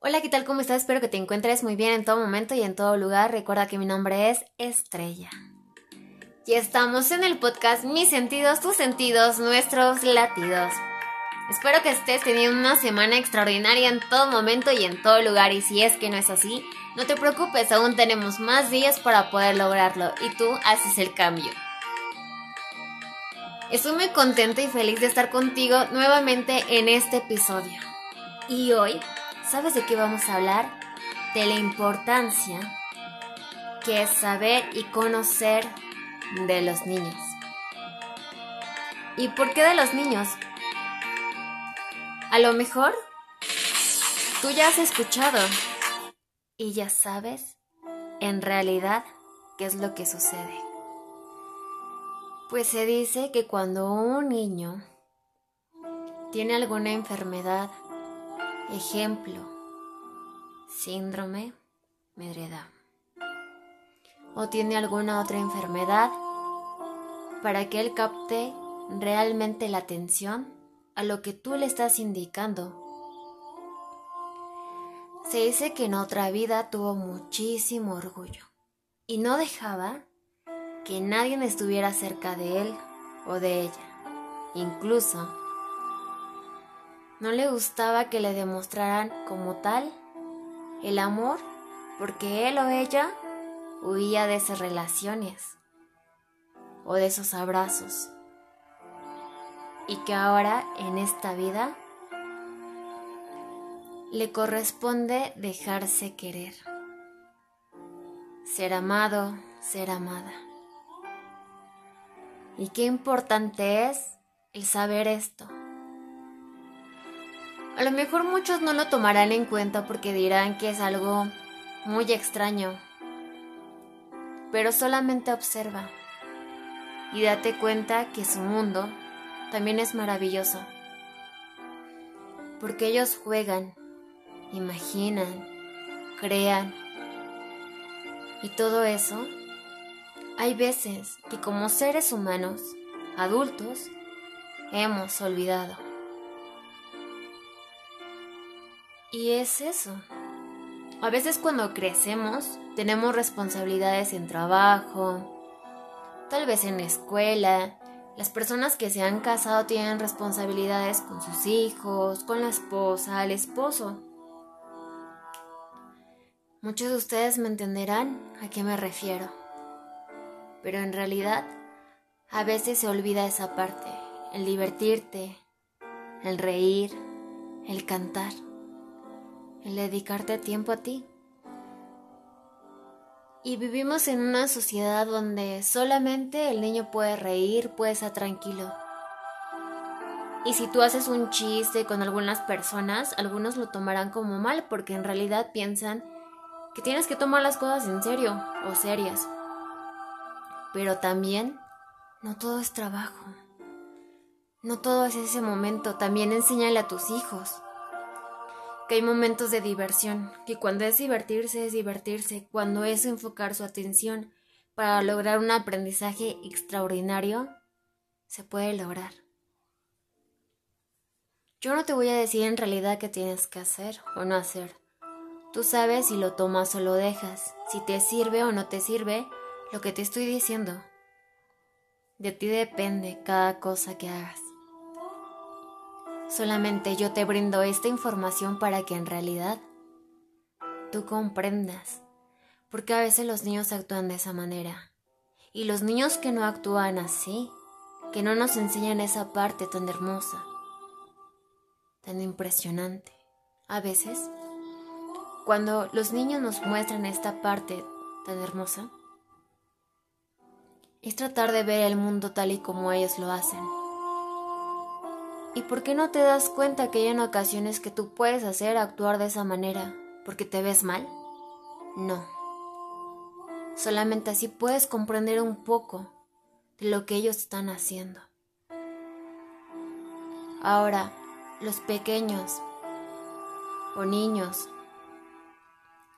Hola, ¿qué tal? ¿Cómo estás? Espero que te encuentres muy bien en todo momento y en todo lugar. Recuerda que mi nombre es Estrella. Y estamos en el podcast Mis sentidos, tus sentidos, nuestros latidos. Espero que estés teniendo una semana extraordinaria en todo momento y en todo lugar. Y si es que no es así, no te preocupes, aún tenemos más días para poder lograrlo y tú haces el cambio. Estoy muy contenta y feliz de estar contigo nuevamente en este episodio. Y hoy, ¿sabes de qué vamos a hablar? De la importancia que es saber y conocer de los niños. ¿Y por qué de los niños? A lo mejor tú ya has escuchado y ya sabes en realidad qué es lo que sucede. Pues se dice que cuando un niño tiene alguna enfermedad, ejemplo, síndrome, medreda, o tiene alguna otra enfermedad, para que él capte realmente la atención a lo que tú le estás indicando. Se dice que en otra vida tuvo muchísimo orgullo y no dejaba que nadie estuviera cerca de él o de ella. Incluso, no le gustaba que le demostraran como tal el amor porque él o ella huía de esas relaciones o de esos abrazos. Y que ahora, en esta vida, le corresponde dejarse querer, ser amado, ser amada. Y qué importante es el saber esto. A lo mejor muchos no lo tomarán en cuenta porque dirán que es algo muy extraño. Pero solamente observa y date cuenta que su mundo también es maravilloso. Porque ellos juegan, imaginan, crean. Y todo eso hay veces que como seres humanos, adultos, hemos olvidado. Y es eso. A veces cuando crecemos tenemos responsabilidades en trabajo, tal vez en la escuela. Las personas que se han casado tienen responsabilidades con sus hijos, con la esposa, el esposo. Muchos de ustedes me entenderán a qué me refiero pero en realidad a veces se olvida esa parte, el divertirte, el reír, el cantar, el dedicarte tiempo a ti. Y vivimos en una sociedad donde solamente el niño puede reír, puede estar tranquilo. Y si tú haces un chiste con algunas personas, algunos lo tomarán como mal porque en realidad piensan que tienes que tomar las cosas en serio o serias. Pero también no todo es trabajo. No todo es ese momento. También enséñale a tus hijos que hay momentos de diversión, que cuando es divertirse es divertirse, cuando es enfocar su atención para lograr un aprendizaje extraordinario, se puede lograr. Yo no te voy a decir en realidad qué tienes que hacer o no hacer. Tú sabes si lo tomas o lo dejas, si te sirve o no te sirve, lo que te estoy diciendo. De ti depende cada cosa que hagas. Solamente yo te brindo esta información para que en realidad tú comprendas, porque a veces los niños actúan de esa manera. Y los niños que no actúan así, que no nos enseñan esa parte tan hermosa, tan impresionante, a veces, cuando los niños nos muestran esta parte tan hermosa, es tratar de ver el mundo tal y como ellos lo hacen. ¿Y por qué no te das cuenta que hay en ocasiones que tú puedes hacer actuar de esa manera? ¿Porque te ves mal? No. Solamente así puedes comprender un poco de lo que ellos están haciendo. Ahora, los pequeños o niños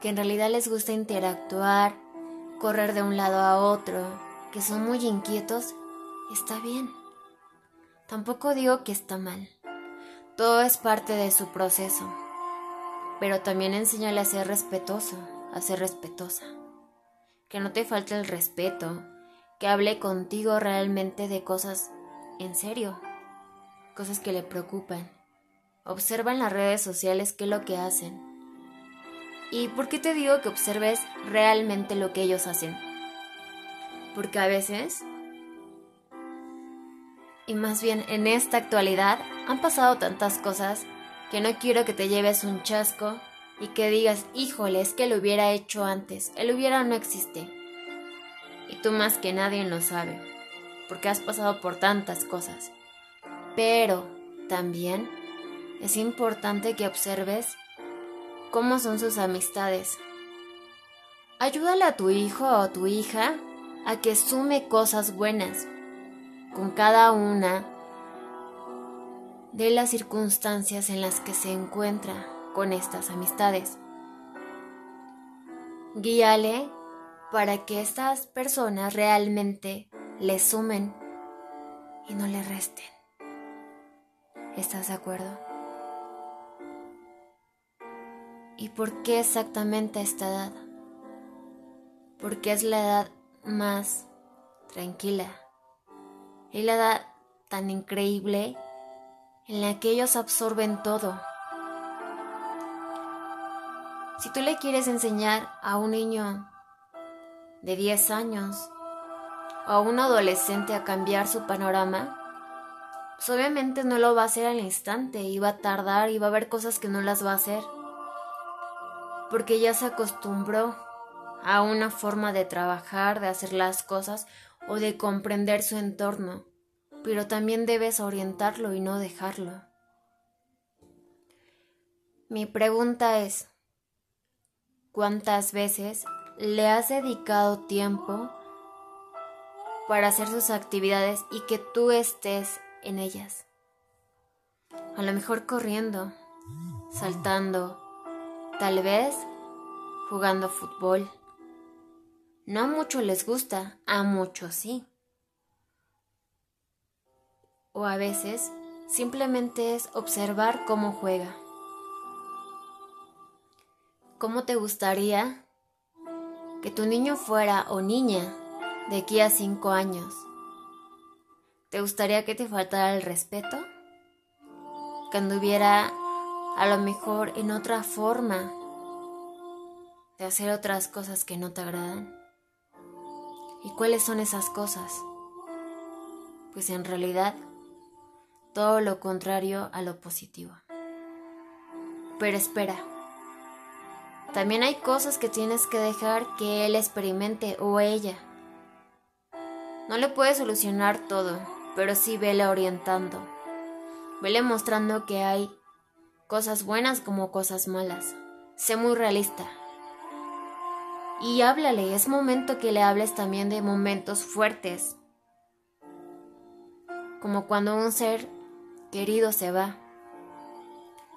que en realidad les gusta interactuar, correr de un lado a otro, que son muy inquietos, está bien. Tampoco digo que está mal. Todo es parte de su proceso. pero también enséñale a ser respetuoso, a ser respetuosa. Que no te falte el respeto, que hable contigo realmente de cosas en serio, cosas que le preocupan. Observa en las redes sociales qué es lo que hacen. ¿Y por qué te digo que observes realmente lo que ellos hacen? Porque a veces, y más bien en esta actualidad, han pasado tantas cosas que no quiero que te lleves un chasco y que digas, híjole, es que lo hubiera hecho antes. El hubiera no existe. Y tú más que nadie lo sabe, porque has pasado por tantas cosas. Pero también es importante que observes cómo son sus amistades. Ayúdale a tu hijo o tu hija a que sume cosas buenas con cada una de las circunstancias en las que se encuentra con estas amistades. Guíale para que estas personas realmente le sumen y no le resten. ¿Estás de acuerdo? ¿Y por qué exactamente esta edad? Porque es la edad más tranquila y la edad tan increíble en la que ellos absorben todo. Si tú le quieres enseñar a un niño de 10 años o a un adolescente a cambiar su panorama, pues obviamente no lo va a hacer al instante y va a tardar y va a haber cosas que no las va a hacer porque ya se acostumbró a una forma de trabajar, de hacer las cosas o de comprender su entorno, pero también debes orientarlo y no dejarlo. Mi pregunta es, ¿cuántas veces le has dedicado tiempo para hacer sus actividades y que tú estés en ellas? A lo mejor corriendo, saltando, Tal vez jugando fútbol. No a muchos les gusta, a muchos sí. O a veces simplemente es observar cómo juega. ¿Cómo te gustaría que tu niño fuera o niña de aquí a cinco años? ¿Te gustaría que te faltara el respeto? ¿Que anduviera a lo mejor en otra forma de hacer otras cosas que no te agradan. ¿Y cuáles son esas cosas? Pues en realidad todo lo contrario a lo positivo. Pero espera, también hay cosas que tienes que dejar que él experimente o ella. No le puedes solucionar todo, pero sí vele orientando. Vele mostrando que hay cosas buenas como cosas malas. Sé muy realista. Y háblale, es momento que le hables también de momentos fuertes, como cuando un ser querido se va.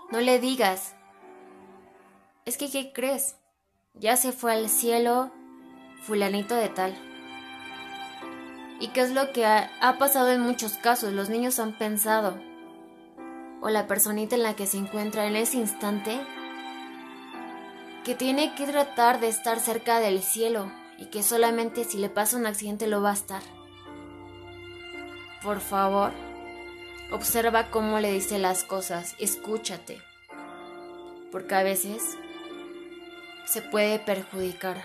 No le digas, es que ¿qué crees? Ya se fue al cielo fulanito de tal. ¿Y qué es lo que ha, ha pasado en muchos casos? Los niños han pensado, o la personita en la que se encuentra en ese instante que tiene que tratar de estar cerca del cielo y que solamente si le pasa un accidente lo va a estar. Por favor, observa cómo le dice las cosas, escúchate, porque a veces se puede perjudicar.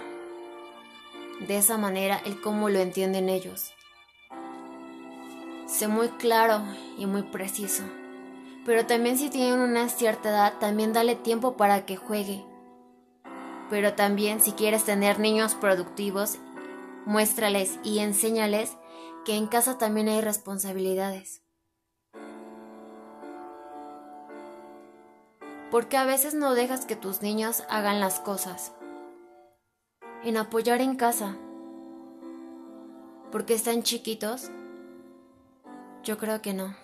De esa manera el cómo lo entienden ellos. Sé muy claro y muy preciso pero también si tienen una cierta edad, también dale tiempo para que juegue. Pero también si quieres tener niños productivos, muéstrales y enséñales que en casa también hay responsabilidades. Porque a veces no dejas que tus niños hagan las cosas. En apoyar en casa. Porque están chiquitos. Yo creo que no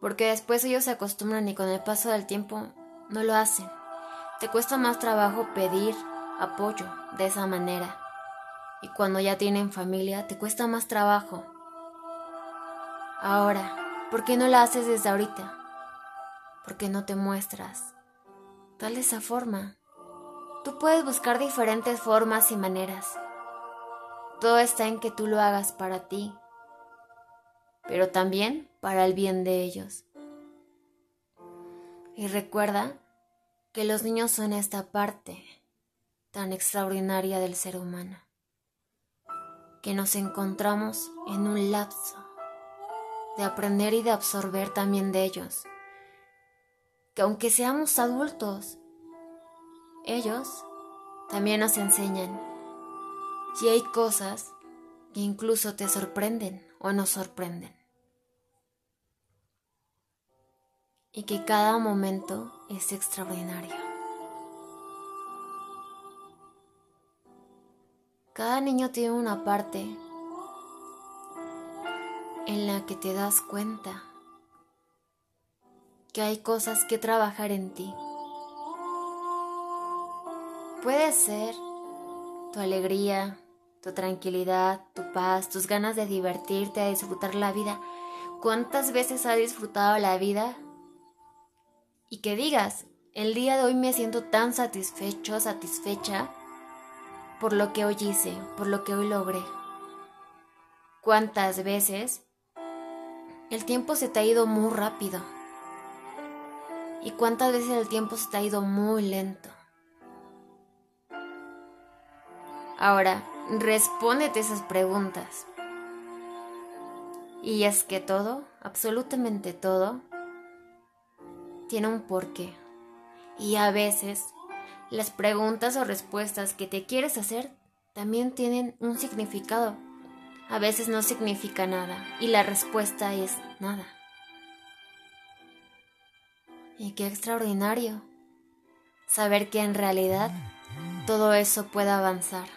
porque después ellos se acostumbran y con el paso del tiempo no lo hacen. Te cuesta más trabajo pedir apoyo de esa manera. Y cuando ya tienen familia, te cuesta más trabajo. Ahora, ¿por qué no la haces desde ahorita? Porque no te muestras tal esa forma. Tú puedes buscar diferentes formas y maneras. Todo está en que tú lo hagas para ti, pero también para el bien de ellos. Y recuerda que los niños son esta parte tan extraordinaria del ser humano, que nos encontramos en un lapso de aprender y de absorber también de ellos, que aunque seamos adultos, ellos también nos enseñan y hay cosas que incluso te sorprenden o nos sorprenden. Y que cada momento es extraordinario. Cada niño tiene una parte en la que te das cuenta que hay cosas que trabajar en ti. Puede ser tu alegría, tu tranquilidad, tu paz, tus ganas de divertirte, de disfrutar la vida. ¿Cuántas veces has disfrutado la vida? Y que digas, el día de hoy me siento tan satisfecho, satisfecha por lo que hoy hice, por lo que hoy logré. ¿Cuántas veces el tiempo se te ha ido muy rápido? ¿Y cuántas veces el tiempo se te ha ido muy lento? Ahora, respóndete esas preguntas. Y es que todo, absolutamente todo, tiene un porqué. Y a veces las preguntas o respuestas que te quieres hacer también tienen un significado. A veces no significa nada y la respuesta es nada. Y qué extraordinario saber que en realidad todo eso puede avanzar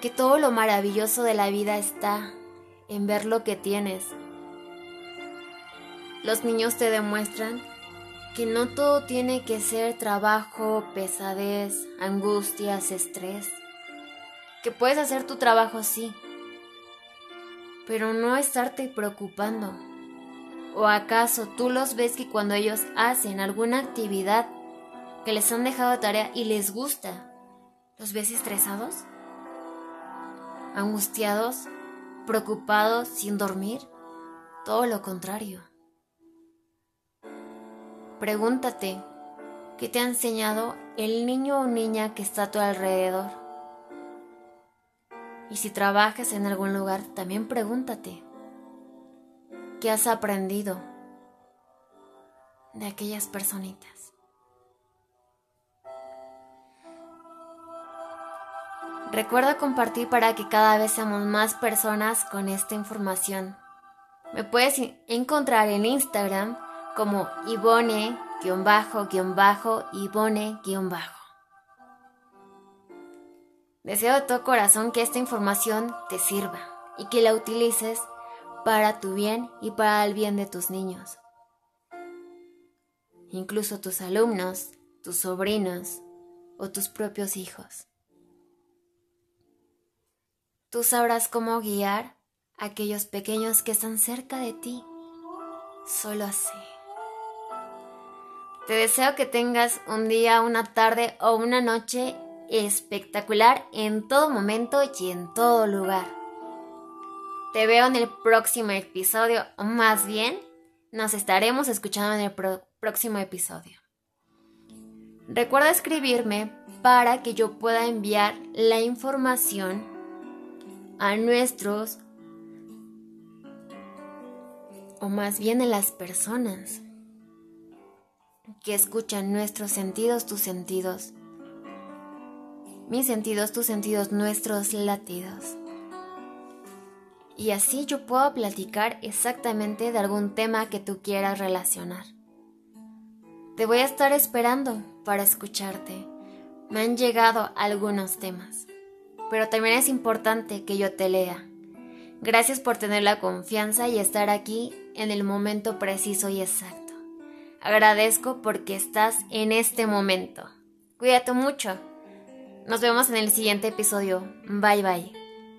que todo lo maravilloso de la vida está en ver lo que tienes. Los niños te demuestran que no todo tiene que ser trabajo, pesadez, angustias, estrés. Que puedes hacer tu trabajo sí, pero no estarte preocupando. ¿O acaso tú los ves que cuando ellos hacen alguna actividad que les han dejado tarea y les gusta, los ves estresados? angustiados, preocupados, sin dormir. Todo lo contrario. Pregúntate, ¿qué te ha enseñado el niño o niña que está a tu alrededor? Y si trabajas en algún lugar, también pregúntate, ¿qué has aprendido de aquellas personitas? Recuerda compartir para que cada vez seamos más personas con esta información. Me puedes encontrar en Instagram como Ivone-Ivone-Ivone-. Deseo de todo corazón que esta información te sirva y que la utilices para tu bien y para el bien de tus niños. Incluso tus alumnos, tus sobrinos o tus propios hijos. Tú sabrás cómo guiar a aquellos pequeños que están cerca de ti. Solo así. Te deseo que tengas un día, una tarde o una noche espectacular en todo momento y en todo lugar. Te veo en el próximo episodio, o más bien, nos estaremos escuchando en el próximo episodio. Recuerda escribirme para que yo pueda enviar la información a nuestros, o más bien a las personas que escuchan nuestros sentidos, tus sentidos, mis sentidos, tus sentidos, nuestros latidos. Y así yo puedo platicar exactamente de algún tema que tú quieras relacionar. Te voy a estar esperando para escucharte. Me han llegado algunos temas pero también es importante que yo te lea. Gracias por tener la confianza y estar aquí en el momento preciso y exacto. Agradezco porque estás en este momento. Cuídate mucho. Nos vemos en el siguiente episodio. Bye bye.